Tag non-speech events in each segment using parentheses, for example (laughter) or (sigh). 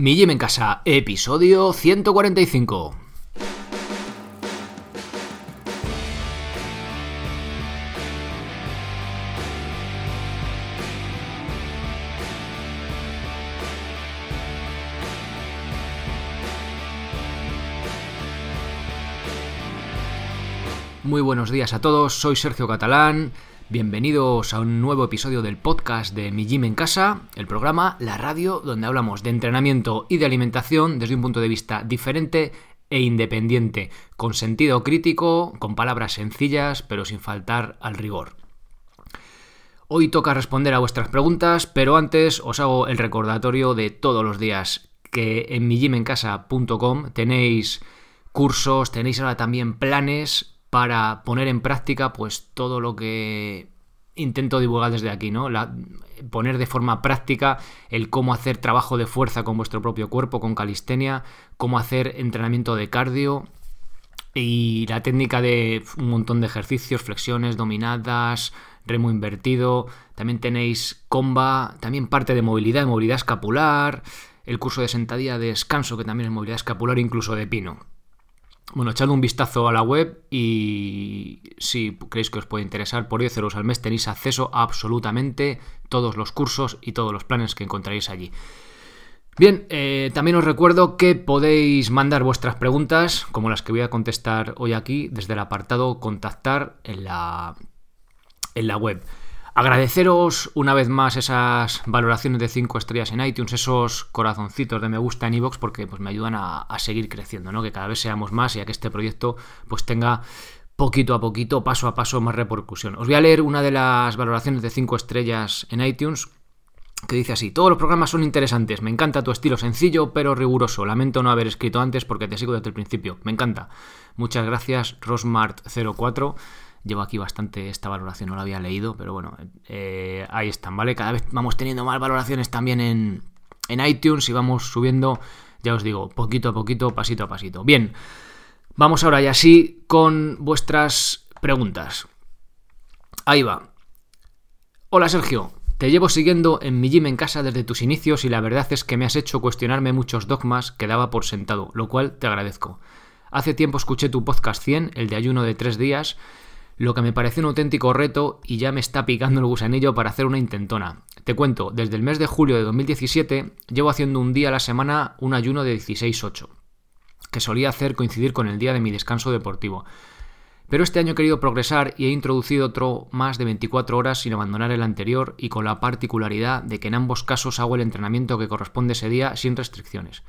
Mi Gym en Casa, episodio 145. Muy buenos días a todos, soy Sergio Catalán. Bienvenidos a un nuevo episodio del podcast de Mi Gym en Casa, el programa, la radio, donde hablamos de entrenamiento y de alimentación desde un punto de vista diferente e independiente, con sentido crítico, con palabras sencillas, pero sin faltar al rigor. Hoy toca responder a vuestras preguntas, pero antes os hago el recordatorio de todos los días que en mijimencasa.com tenéis cursos, tenéis ahora también planes para poner en práctica pues todo lo que intento divulgar desde aquí, ¿no? poner de forma práctica el cómo hacer trabajo de fuerza con vuestro propio cuerpo, con calistenia, cómo hacer entrenamiento de cardio y la técnica de un montón de ejercicios, flexiones, dominadas, remo invertido, también tenéis comba, también parte de movilidad, movilidad escapular, el curso de sentadilla de descanso que también es movilidad escapular, incluso de pino. Bueno, echad un vistazo a la web y si creéis que os puede interesar, por 10 euros al mes tenéis acceso a absolutamente todos los cursos y todos los planes que encontraréis allí. Bien, eh, también os recuerdo que podéis mandar vuestras preguntas, como las que voy a contestar hoy aquí, desde el apartado contactar en la, en la web. Agradeceros una vez más esas valoraciones de 5 estrellas en iTunes, esos corazoncitos de me gusta en iVoox, porque pues, me ayudan a, seguir creciendo, ¿no? que cada vez seamos más y a que este proyecto pues, tenga poquito a poquito, paso a paso, más repercusión. Os voy a leer una de las valoraciones de 5 estrellas en iTunes que dice así, todos los programas son interesantes, me encanta tu estilo sencillo pero riguroso, lamento no haber escrito antes porque te sigo desde el principio, me encanta. Muchas gracias, Rosmart04. Llevo aquí bastante esta valoración, no la había leído, pero bueno, eh, ahí están, ¿vale? Cada vez vamos teniendo más valoraciones también en, en iTunes y vamos subiendo, ya os digo, poquito a poquito, pasito a pasito. Bien, vamos ahora ya sí con vuestras preguntas. Ahí va. Hola Sergio, te llevo siguiendo en mi gym en casa desde tus inicios y la verdad es que me has hecho cuestionarme muchos dogmas que daba por sentado, lo cual te agradezco. Hace tiempo escuché tu podcast 100, el de ayuno de tres días, lo que me parece un auténtico reto y ya me está picando el gusanillo para hacer una intentona. Te cuento, desde el mes de julio de 2017 llevo haciendo un día a la semana un ayuno de 16-8, que solía hacer coincidir con el día de mi descanso deportivo. Pero este año he querido progresar y he introducido otro más de 24 horas sin abandonar el anterior y con la particularidad de que en ambos casos hago el entrenamiento que corresponde ese día sin restricciones.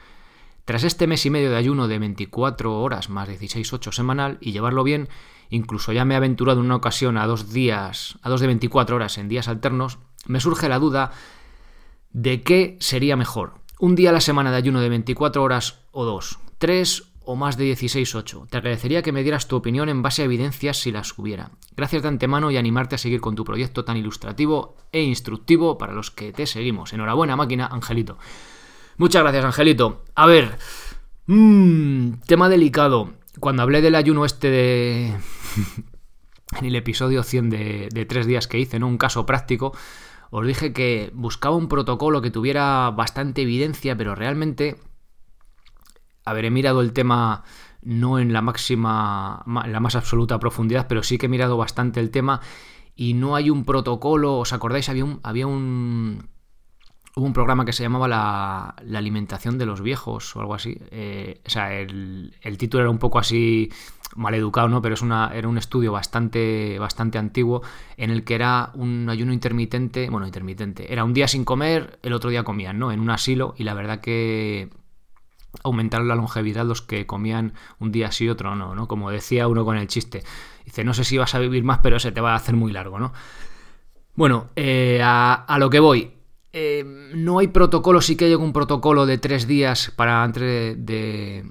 Tras este mes y medio de ayuno de 24 horas más 16-8 semanal y llevarlo bien, incluso ya me he aventurado en una ocasión a dos días, a dos de 24 horas en días alternos, me surge la duda de qué sería mejor. Un día a la semana de ayuno de 24 horas o dos, tres o más de 16-8. Te agradecería que me dieras tu opinión en base a evidencias si las hubiera. Gracias de antemano y animarte a seguir con tu proyecto tan ilustrativo e instructivo para los que te seguimos. Enhorabuena, máquina, Angelito. Muchas gracias, Angelito. A ver, mmm, tema delicado. Cuando hablé del ayuno este de... en el episodio 100 de, de tres días que hice, ¿no? Un caso práctico, os dije que buscaba un protocolo que tuviera bastante evidencia, pero realmente... Habré mirado el tema no en la máxima, la más absoluta profundidad, pero sí que he mirado bastante el tema y no hay un protocolo, ¿os acordáis? Había un, había un hubo un programa que se llamaba la, alimentación de los viejos o algo así. Eh, o sea, el, título era un poco así mal educado, ¿no? Pero es una, era un estudio bastante, bastante antiguo en el que era un ayuno intermitente, bueno, intermitente. Era un día sin comer, el otro día comían, ¿no? En un asilo y la verdad que aumentaron la longevidad los que comían un día sí y otro no, ¿no? Como decía uno con el chiste. Dice, no sé si vas a vivir más, pero se te va a hacer muy largo, ¿no? Bueno, eh, a lo que voy. Eh, no hay protocolo, sí que hay un protocolo de tres días para antes de,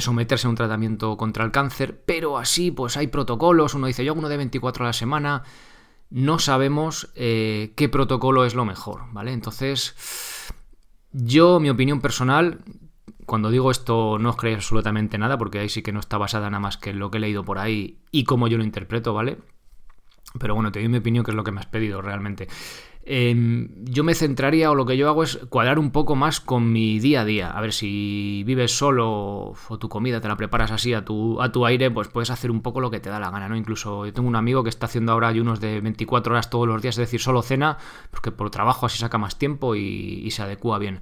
someterse a un tratamiento contra el cáncer, pero así pues hay protocolos, uno dice yo uno de 24 a la semana, no sabemos eh, qué protocolo es lo mejor, ¿vale? Entonces, yo, mi opinión personal, cuando digo esto no os creéis absolutamente nada, porque ahí sí que no está basada nada más que en lo que he leído por ahí y cómo yo lo interpreto, ¿vale? Pero bueno, te doy mi opinión, que es lo que me has pedido realmente. Em, yo me centraría o lo que yo hago es cuadrar un poco más con mi día a día. A ver, si vives solo o tu comida te la preparas así a tu, a tu aire, pues puedes hacer un poco lo que te da la gana, ¿no? Incluso yo tengo un amigo que está haciendo ahora ayunos de 24 horas todos los días, es decir, solo cena, porque por trabajo así saca más tiempo y, se adecua bien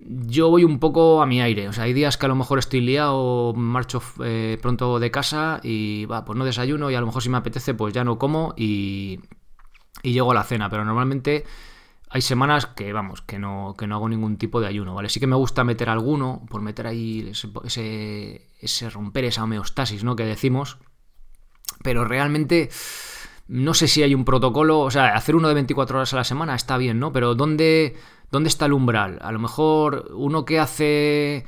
yo voy un poco a mi aire. O sea, hay días que a lo mejor estoy liado, marcho eh, pronto de casa y va, pues no desayuno y a lo mejor si me apetece pues ya no como y, y llego a la cena, pero normalmente hay semanas que, vamos, que no, que no hago ningún tipo de ayuno, ¿vale? Sí que me gusta meter alguno, por meter ahí ese, ese, romper esa homeostasis, ¿no? Que decimos, pero realmente no sé si hay un protocolo, o sea, hacer uno de 24 horas a la semana está bien, ¿no? Pero ¿dónde, dónde está el umbral? A lo mejor uno que hace,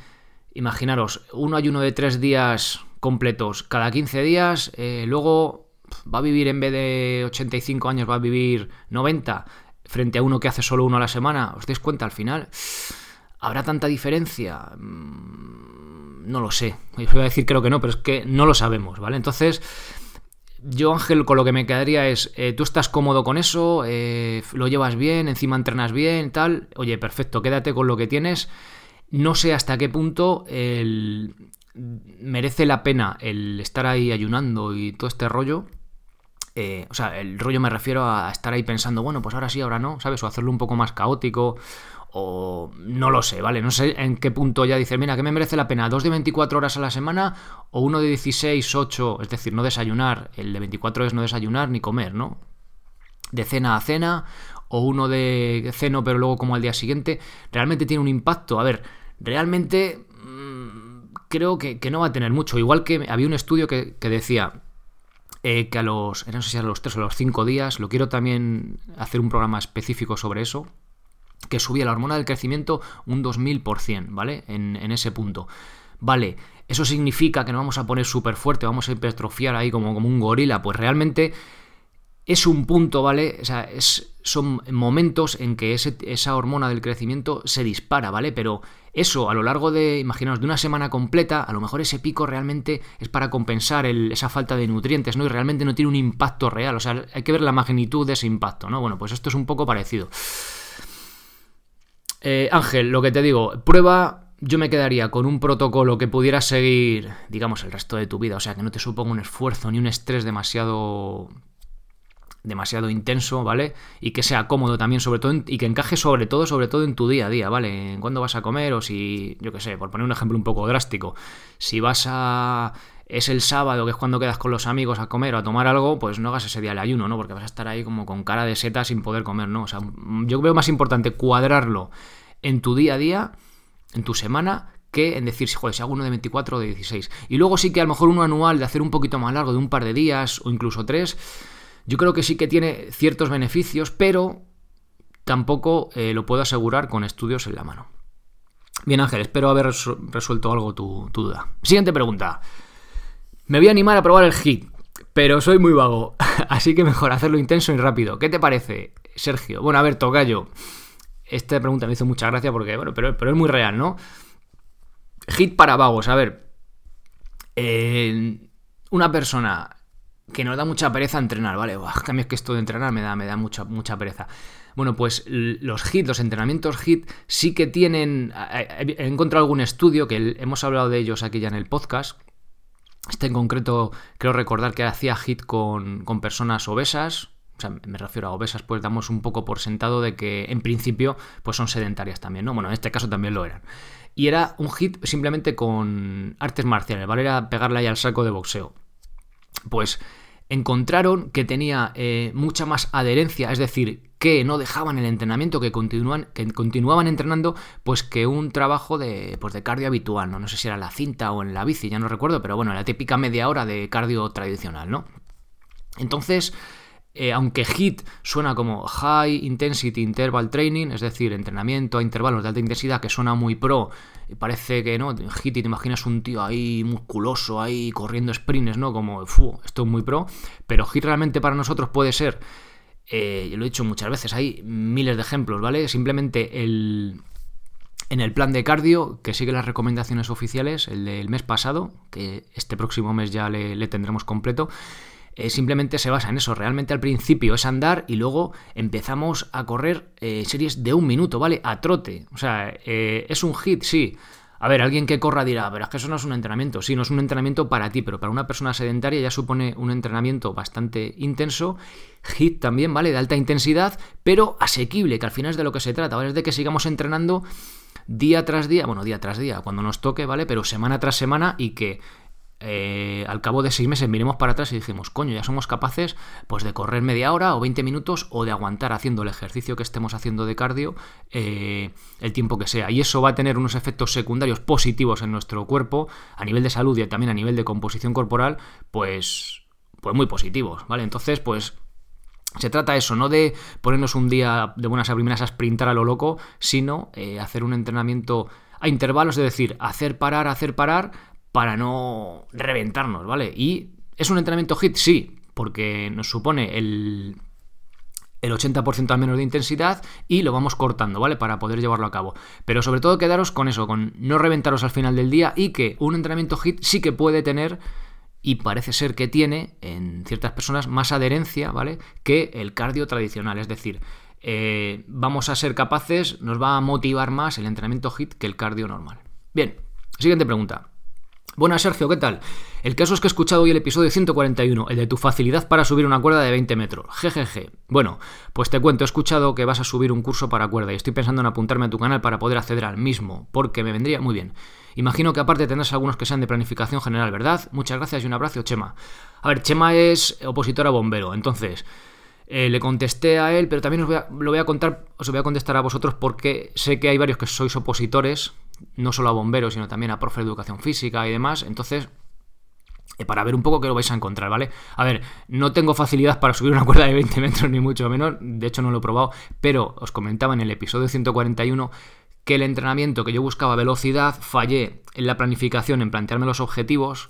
imaginaros, uno ayuno de 3 días completos cada 15 días, eh, luego va a vivir en vez de 85 años, va a vivir 90 frente a uno que hace solo uno a la semana, ¿os dais cuenta al final? ¿Habrá tanta diferencia? Mm, no lo sé. Yo voy a decir creo que no, pero es que no lo sabemos, ¿vale? Entonces, yo Ángel, con lo que me quedaría es, eh, tú estás cómodo con eso, eh, lo llevas bien, encima entrenas bien, tal, oye, perfecto, quédate con lo que tienes. No sé hasta qué punto merece la pena el estar ahí ayunando y todo este rollo eh, o sea, el rollo me refiero a estar ahí pensando, bueno, pues ahora sí, ahora no, ¿sabes? O hacerlo un poco más caótico, o no lo sé, ¿vale? No sé en qué punto ya dice, mira, ¿qué me merece la pena? ¿Dos de 24 horas a la semana o uno de 16, 8? Es decir, no desayunar. El de 24 es no desayunar ni comer, ¿no? De cena a cena, o uno de ceno pero luego como al día siguiente. Realmente tiene un impacto. A ver, realmente mm, creo que, no va a tener mucho. Igual que había un estudio que decía eh, que a los, no sé si a los 3 o los 5 días, lo quiero también hacer un programa específico sobre eso, que subía la hormona del crecimiento un 2000%, ¿vale? En, en ese punto. Vale, ¿eso significa que nos vamos a poner súper fuerte, vamos a hipertrofiar ahí como, como un gorila? Pues realmente es un punto, ¿vale? O sea, es, son momentos en que esa hormona del crecimiento se dispara, ¿vale? Pero eso a lo largo de, imaginaos, de una semana completa, a lo mejor ese pico realmente es para compensar esa falta de nutrientes, ¿no? Y realmente no tiene un impacto real, o sea, hay que ver la magnitud de ese impacto, ¿no? Bueno, pues esto es un poco parecido. Eh, Ángel, lo que te digo, prueba yo me quedaría con un protocolo que pudiera seguir, digamos, el resto de tu vida, o sea, que no te suponga un esfuerzo ni un estrés demasiado demasiado intenso, ¿vale? Y que sea cómodo también, sobre todo, y que encaje sobre todo, sobre todo en tu día a día, ¿vale? En cuándo vas a comer o si, yo qué sé, por poner un ejemplo un poco drástico, si vas a... es el sábado, que es cuando quedas con los amigos a comer o a tomar algo, pues no hagas ese día el ayuno, ¿no? Porque vas a estar ahí como con cara de seta sin poder comer, ¿no? O sea, yo veo más importante cuadrarlo en tu día a día, en tu semana, que en decir, joder, si hago uno de 24 o de 16. Y luego sí que a lo mejor uno anual de hacer un poquito más largo, de un par de días o incluso tres, yo creo que sí que tiene ciertos beneficios, pero tampoco eh, lo puedo asegurar con estudios en la mano. Bien Ángel, espero haber resuelto algo tu, duda. Siguiente pregunta. Me voy a animar a probar el hit, pero soy muy vago, (laughs) así que mejor hacerlo intenso y rápido. ¿Qué te parece, Sergio? Bueno, a ver, Tocayo. Esta pregunta me hizo mucha gracia porque, bueno, pero, pero es muy real, ¿no? Hit para vagos, a ver. Eh, una persona que nos da mucha pereza entrenar, ¿vale? Buah, cambio es que esto de entrenar me da, me da mucha, mucha pereza. Bueno, pues los HIT, los entrenamientos HIT, sí que tienen. He encontrado algún estudio que hemos hablado de ellos aquí ya en el podcast. Este en concreto, creo recordar que hacía HIT con, con personas obesas. O sea, me refiero a obesas, pues damos un poco por sentado de que en principio pues son sedentarias también, ¿no? Bueno, en este caso también lo eran. Y era un hit simplemente con artes marciales, ¿vale? Era pegarle ahí al saco de boxeo. Pues encontraron que tenía eh, mucha más adherencia, es decir, que no dejaban el entrenamiento, que, que continuaban entrenando, pues que un trabajo de, pues de cardio habitual, ¿no? no sé si era la cinta o en la bici, ya no recuerdo, pero bueno, la típica media hora de cardio tradicional, ¿no? Entonces, eh, aunque HIT suena como High Intensity Interval Training, es decir, entrenamiento a intervalos de alta intensidad que suena muy pro, y parece que no, HIT y te imaginas un tío ahí musculoso, ahí corriendo sprints, ¿no? Como, esto es muy pro, pero HIT realmente para nosotros puede ser, eh, yo lo he dicho muchas veces, hay miles de ejemplos, ¿vale? Simplemente el, en el plan de cardio, que sigue las recomendaciones oficiales, el del mes pasado, que este próximo mes ya le tendremos completo, eh, simplemente se basa en eso. Realmente al principio es andar y luego empezamos a correr eh, series de un minuto, ¿vale? A trote. O sea, eh, es un hit, sí. A ver, alguien que corra dirá, pero es que eso no es un entrenamiento. Sí, no es un entrenamiento para ti, pero para una persona sedentaria ya supone un entrenamiento bastante intenso. Hit también, ¿vale? De alta intensidad, pero asequible, que al final es de lo que se trata, ¿vale? Es de que sigamos entrenando día tras día, bueno, día tras día, cuando nos toque, ¿vale? Pero semana tras semana y que eh, al cabo de seis meses miremos para atrás y dijimos, coño, ya somos capaces pues de correr media hora o 20 minutos o de aguantar haciendo el ejercicio que estemos haciendo de cardio eh, el tiempo que sea. Y eso va a tener unos efectos secundarios positivos en nuestro cuerpo, a nivel de salud y también a nivel de composición corporal, pues, pues muy positivos, ¿vale? Entonces, pues se trata eso, no de ponernos un día de buenas a primeras a sprintar a lo loco, sino eh, hacer un entrenamiento a intervalos, es decir, hacer parar, hacer parar, para no reventarnos, ¿vale? Y es un entrenamiento HIT, sí, porque nos supone el, el 80% al menos de intensidad y lo vamos cortando, ¿vale? Para poder llevarlo a cabo. Pero sobre todo quedaros con eso, con no reventaros al final del día y que un entrenamiento HIT sí que puede tener y parece ser que tiene en ciertas personas más adherencia, ¿vale? Que el cardio tradicional, es decir, eh, vamos a ser capaces, nos va a motivar más el entrenamiento HIT que el cardio normal. Bien, siguiente pregunta. Buenas Sergio, ¿qué tal? El caso es que he escuchado hoy el episodio 141, el de tu facilidad para subir una cuerda de 20 metros. Jejeje. Bueno, pues te cuento, he escuchado que vas a subir un curso para cuerda y estoy pensando en apuntarme a tu canal para poder acceder al mismo, porque me vendría muy bien. Imagino que aparte tendrás algunos que sean de planificación general, ¿verdad? Muchas gracias y un abrazo, Chema. A ver, Chema es opositor a bombero, entonces... Eh, le contesté a él, pero también os lo voy a contar, os voy a contestar a vosotros porque sé que hay varios que sois opositores no solo a bomberos, sino también a profes de educación física y demás. Entonces, eh, para ver un poco qué lo vais a encontrar, ¿vale? A ver, no tengo facilidad para subir una cuerda de 20 metros, ni mucho menos, de hecho no lo he probado, pero os comentaba en el episodio 141 que el entrenamiento que yo buscaba velocidad, fallé en la planificación, en plantearme los objetivos.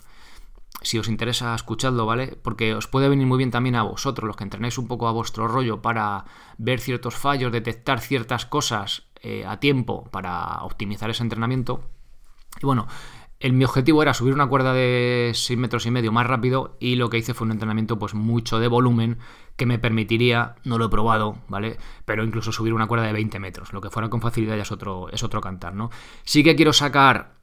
Si os interesa, escuchadlo, ¿vale? Porque os puede venir muy bien también a vosotros, los que entrenáis un poco a vuestro rollo, para ver ciertos fallos, detectar ciertas cosas eh, a tiempo para optimizar ese entrenamiento. Y bueno, el, mi objetivo era subir una cuerda de 6 metros y medio más rápido y lo que hice fue un entrenamiento pues mucho de volumen que me permitiría, no lo he probado, ¿vale? Pero incluso subir una cuerda de 20 metros, lo que fuera con facilidad ya es otro, es otro cantar, ¿no? Sí que quiero sacar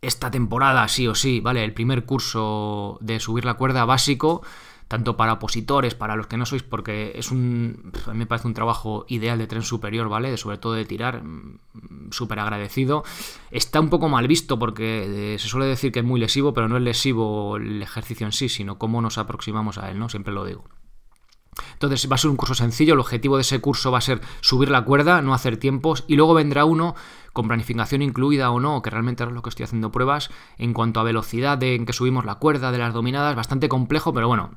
esta temporada, sí o sí, ¿vale? El primer curso de subir la cuerda básico tanto para opositores, para los que no sois, porque es un, a mí me parece un trabajo ideal de tren superior, ¿vale? Sobre todo de tirar, mm, súper agradecido. Está un poco mal visto porque eh, se suele decir que es muy lesivo, pero no es lesivo el ejercicio en sí, sino cómo nos aproximamos a él, ¿no? Siempre lo digo. Entonces va a ser un curso sencillo, el objetivo de ese curso va a ser subir la cuerda, no hacer tiempos, y luego vendrá uno con planificación incluida o no, que realmente es lo que estoy haciendo pruebas, en cuanto a velocidad en que subimos la cuerda, de las dominadas, bastante complejo, pero bueno,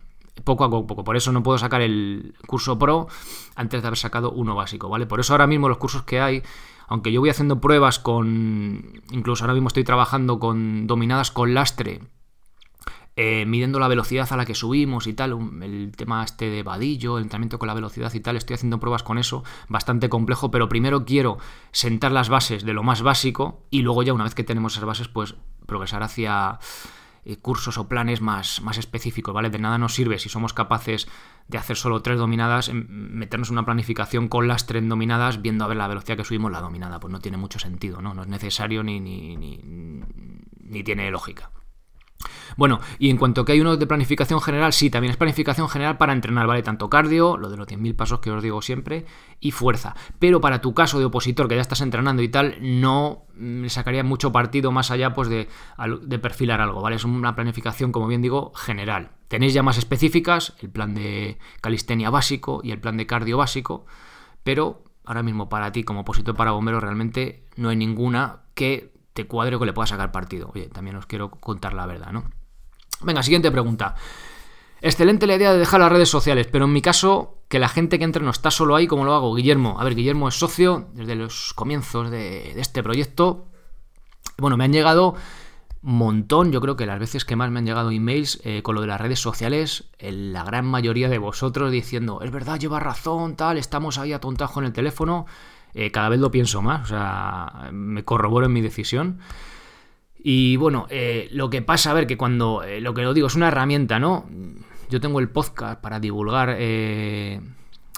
poco a poco. Por eso no puedo sacar el curso pro antes de haber sacado uno básico, ¿vale? Por eso ahora mismo los cursos que hay, aunque yo voy haciendo pruebas con. Incluso ahora mismo estoy trabajando con dominadas con lastre. Eh, midiendo la velocidad a la que subimos y tal, el tema este de vadillo, el entrenamiento con la velocidad y tal, estoy haciendo pruebas con eso, bastante complejo, pero primero quiero sentar las bases de lo más básico y luego ya una vez que tenemos esas bases, pues progresar hacia eh, cursos o planes más, más específicos, ¿vale? De nada nos sirve si somos capaces de hacer solo tres dominadas, meternos en una planificación con las tres dominadas, viendo a ver la velocidad que subimos la dominada. Pues no tiene mucho sentido, ¿no? No es necesario ni, ni, ni, ni tiene lógica. Bueno, y en cuanto que hay uno de planificación general, sí, también es planificación general para entrenar, ¿vale? Tanto cardio, lo de los 10.000 pasos que os digo siempre, y fuerza. Pero para tu caso de opositor, que ya estás entrenando y tal, no le sacaría mucho partido más allá pues de, de perfilar algo, ¿vale? Es una planificación, como bien digo, general. Tenéis ya más específicas, el plan de calistenia básico y el plan de cardio básico, pero ahora mismo para ti como opositor para bomberos realmente no hay ninguna que te cuadre o que le pueda sacar partido. Oye, también os quiero contar la verdad, ¿no? Venga, siguiente pregunta. Excelente la idea de dejar las redes sociales, pero en mi caso, que la gente que entre no está solo ahí, ¿cómo lo hago? Guillermo, a ver, Guillermo es socio desde los comienzos de, este proyecto. Bueno, me han llegado montón, yo creo que las veces que más me han llegado emails eh, con lo de las redes sociales, la gran mayoría de vosotros diciendo, es verdad, lleva razón, tal, estamos ahí atontados en el teléfono, eh, cada vez lo pienso más, o sea, me corroboro en mi decisión. Y bueno, eh, lo que pasa, a ver, que cuando, eh, lo que lo digo, es una herramienta, ¿no? yo tengo el podcast para divulgar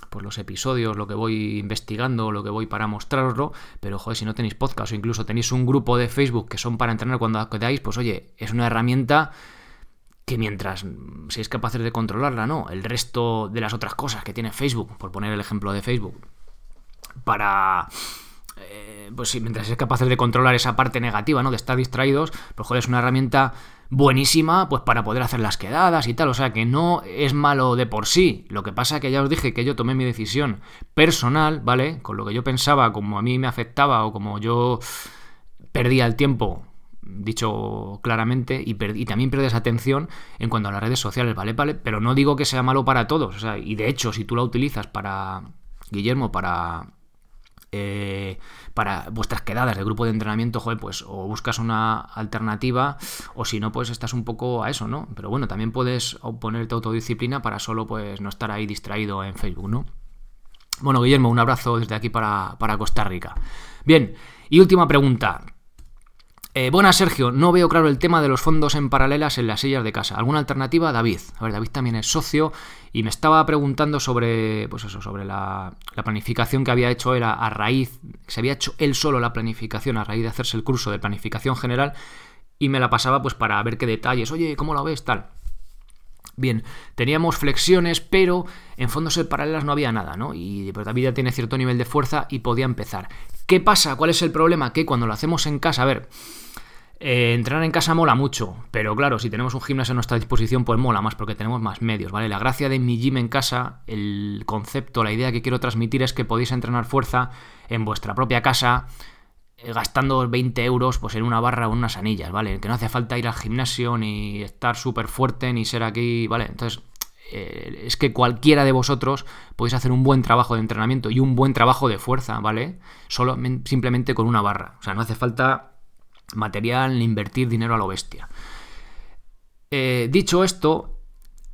pues los episodios, lo que voy investigando, lo que voy para mostraroslo, pero joder, si no tenéis podcast o incluso tenéis un grupo de Facebook que son para entrenar cuando quedáis, pues oye, es una herramienta que mientras seáis capaces de controlarla, ¿no? El resto de las otras cosas que tiene Facebook, por poner el ejemplo de Facebook, para eh, pues sí, mientras es capaces de controlar esa parte negativa, ¿no? De estar distraídos, pues joder, es una herramienta buenísima pues para poder hacer las quedadas y tal, o sea que no es malo de por sí. Lo que pasa que ya os dije que yo tomé mi decisión personal, ¿vale? Con lo que yo pensaba, como a mí me afectaba o como yo perdía el tiempo dicho claramente, y, y, también pierdes atención en cuanto a las redes sociales, ¿vale? ¿vale? Pero no digo que sea malo para todos, o sea, y de hecho, si tú la utilizas para, Guillermo, para eh, para vuestras quedadas de grupo de entrenamiento, joder, pues o buscas una alternativa o si no, pues estás un poco a eso, ¿no? Pero bueno, también puedes ponerte autodisciplina para solo pues no estar ahí distraído en Facebook, ¿no? Bueno, Guillermo, un abrazo desde aquí para, para Costa Rica. Bien, y última pregunta. Eh, buenas, Sergio. No veo claro el tema de los fondos en paralelas en las sillas de casa. ¿Alguna alternativa, David? A ver, David también es socio y me estaba preguntando sobre, pues eso, sobre la, planificación que había hecho él a, raíz, se había hecho él solo la planificación a raíz de hacerse el curso de planificación general y me la pasaba pues para ver qué detalles, oye, ¿cómo lo ves? Tal. Bien, teníamos flexiones, pero en fondos en paralelas no había nada, ¿no? Y pues, David ya tiene cierto nivel de fuerza y podía empezar. ¿Qué pasa? ¿Cuál es el problema? Que cuando lo hacemos en casa, a ver, eh, entrenar en casa mola mucho, pero claro, si tenemos un gimnasio a nuestra disposición, pues mola más porque tenemos más medios, ¿vale? La gracia de mi gym en casa, el concepto, la idea que quiero transmitir es que podéis entrenar fuerza en vuestra propia casa, eh, gastando 20 euros pues en una barra o en unas anillas, ¿vale? Que no hace falta ir al gimnasio ni estar súper fuerte ni ser aquí, ¿vale? Entonces, eh, es que cualquiera de vosotros podéis hacer un buen trabajo de entrenamiento y un buen trabajo de fuerza, ¿vale? Solo simplemente con una barra. O sea, no hace falta material, invertir dinero a lo bestia. Eh, dicho esto,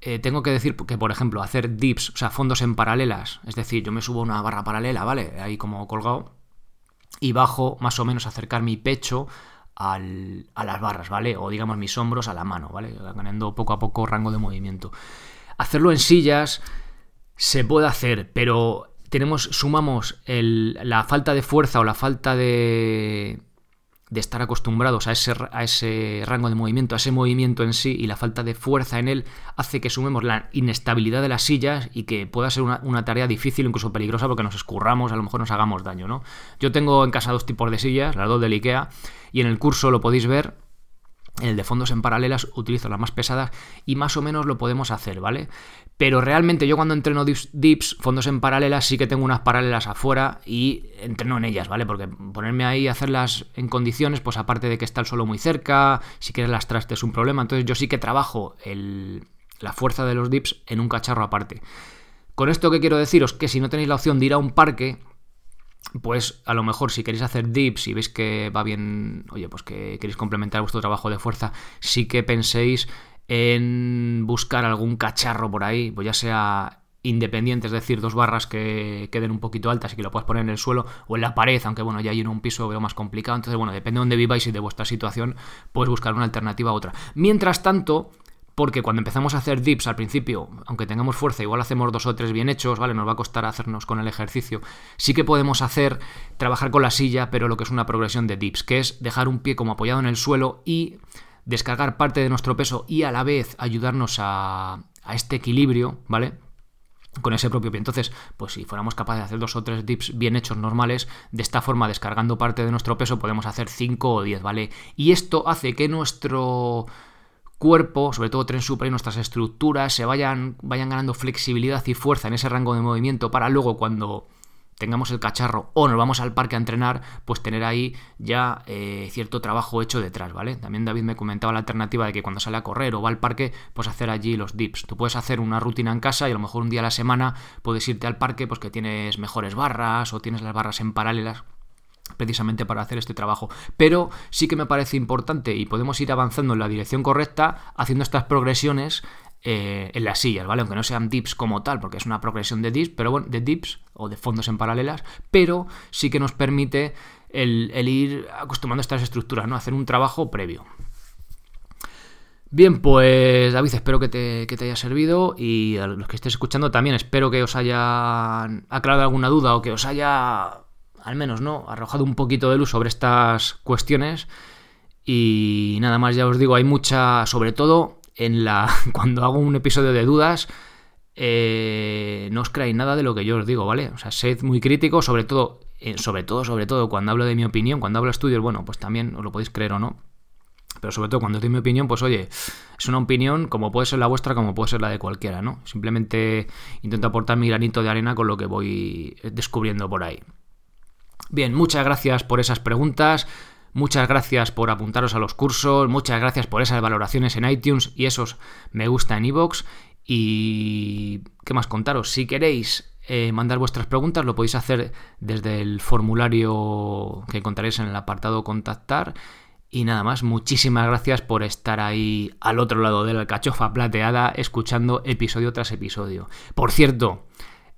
eh, tengo que decir que, por ejemplo, hacer dips, o sea, fondos en paralelas, es decir, yo me subo una barra paralela, ¿vale? Ahí como colgado, y bajo más o menos acercar mi pecho a las barras, ¿vale? O digamos mis hombros a la mano, ¿vale? Ganando poco a poco rango de movimiento. Hacerlo en sillas se puede hacer, pero tenemos, sumamos la falta de fuerza o la falta de, de estar acostumbrados a ese, a ese rango de movimiento, a ese movimiento en sí y la falta de fuerza en él hace que sumemos la inestabilidad de las sillas y que pueda ser una, tarea difícil, incluso peligrosa, porque nos escurramos, a lo mejor nos hagamos daño, ¿no? Yo tengo en casa dos tipos de sillas, las dos del IKEA, y en el curso lo podéis ver. En el de fondos en paralelas utilizo las más pesadas y más o menos lo podemos hacer, ¿vale? Pero realmente yo cuando entreno dips, fondos en paralelas, sí que tengo unas paralelas afuera y entreno en ellas, ¿vale? Porque ponerme ahí a hacerlas en condiciones, pues aparte de que está el suelo muy cerca, si quieres las trastes es un problema, entonces yo sí que trabajo la fuerza de los dips en un cacharro aparte. Con esto que quiero deciros que si no tenéis la opción de ir a un parque, pues a lo mejor si queréis hacer dips y veis que va bien, oye, pues que queréis complementar vuestro trabajo de fuerza, sí que penséis en buscar algún cacharro por ahí, pues ya sea independiente, es decir, dos barras que queden un poquito altas y que lo puedas poner en el suelo o en la pared, aunque bueno, ya hay en un piso veo más complicado, entonces bueno, depende de dónde viváis y de vuestra situación, puedes buscar una alternativa a otra. Mientras tanto, porque cuando empezamos a hacer dips al principio, aunque tengamos fuerza, igual hacemos dos o tres bien hechos, ¿vale? Nos va a costar hacernos con el ejercicio. Sí que podemos hacer, trabajar con la silla, pero lo que es una progresión de dips, que es dejar un pie como apoyado en el suelo y descargar parte de nuestro peso y a la vez ayudarnos a, este equilibrio, ¿vale? con ese propio pie. Entonces, pues si fuéramos capaces de hacer dos o tres dips bien hechos normales, de esta forma, descargando parte de nuestro peso, podemos hacer 5 o 10, ¿vale? Y esto hace que nuestro cuerpo, sobre todo tren superior nuestras estructuras, se vayan, vayan ganando flexibilidad y fuerza en ese rango de movimiento para luego cuando tengamos el cacharro o nos vamos al parque a entrenar, pues tener ahí ya eh, cierto trabajo hecho detrás, ¿vale? También David me comentaba la alternativa de que cuando sale a correr o va al parque, pues hacer allí los dips. Tú puedes hacer una rutina en casa y a lo mejor un día a la semana puedes irte al parque, pues que tienes mejores barras o tienes las barras en paralelas precisamente para hacer este trabajo. Pero sí que me parece importante y podemos ir avanzando en la dirección correcta haciendo estas progresiones eh, en las sillas, ¿vale? Aunque no sean dips como tal, porque es una progresión de dips, pero bueno, de dips o de fondos en paralelas, pero sí que nos permite el, ir acostumbrando a estas estructuras, ¿no? Hacer un trabajo previo. Bien, pues David, espero que te, que te, haya servido y a los que estés escuchando también espero que os haya aclarado alguna duda o que os haya, al menos, ¿no?, arrojado un poquito de luz sobre estas cuestiones. Y nada más, ya os digo, hay mucha, sobre todo en la (laughs) cuando hago un episodio de dudas, eh, no os creáis nada de lo que yo os digo, ¿vale? O sea, sed muy crítico, sobre todo, eh, sobre todo, sobre todo, cuando hablo de mi opinión, cuando hablo de estudios, bueno, pues también os lo podéis creer o no pero sobre todo cuando doy mi opinión, pues oye, es una opinión como puede ser la vuestra, como puede ser la de cualquiera, ¿no? Simplemente intento aportar mi granito de arena con lo que voy descubriendo por ahí. Bien, muchas gracias por esas preguntas. Muchas gracias por apuntaros a los cursos, muchas gracias por esas valoraciones en iTunes y esos me gusta en iVoox. Y qué más contaros, si queréis eh, mandar vuestras preguntas lo podéis hacer desde el formulario que encontraréis en el apartado contactar y nada más, muchísimas gracias por estar ahí al otro lado de la cachofa plateada escuchando episodio tras episodio. Por cierto,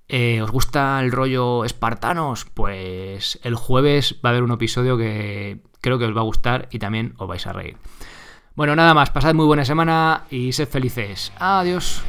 eh, ¿os gusta el rollo espartanos? Pues el jueves va a haber un episodio que creo que os va a gustar y también os vais a reír. Bueno, nada más, pasad muy buena semana y sed felices. Adiós.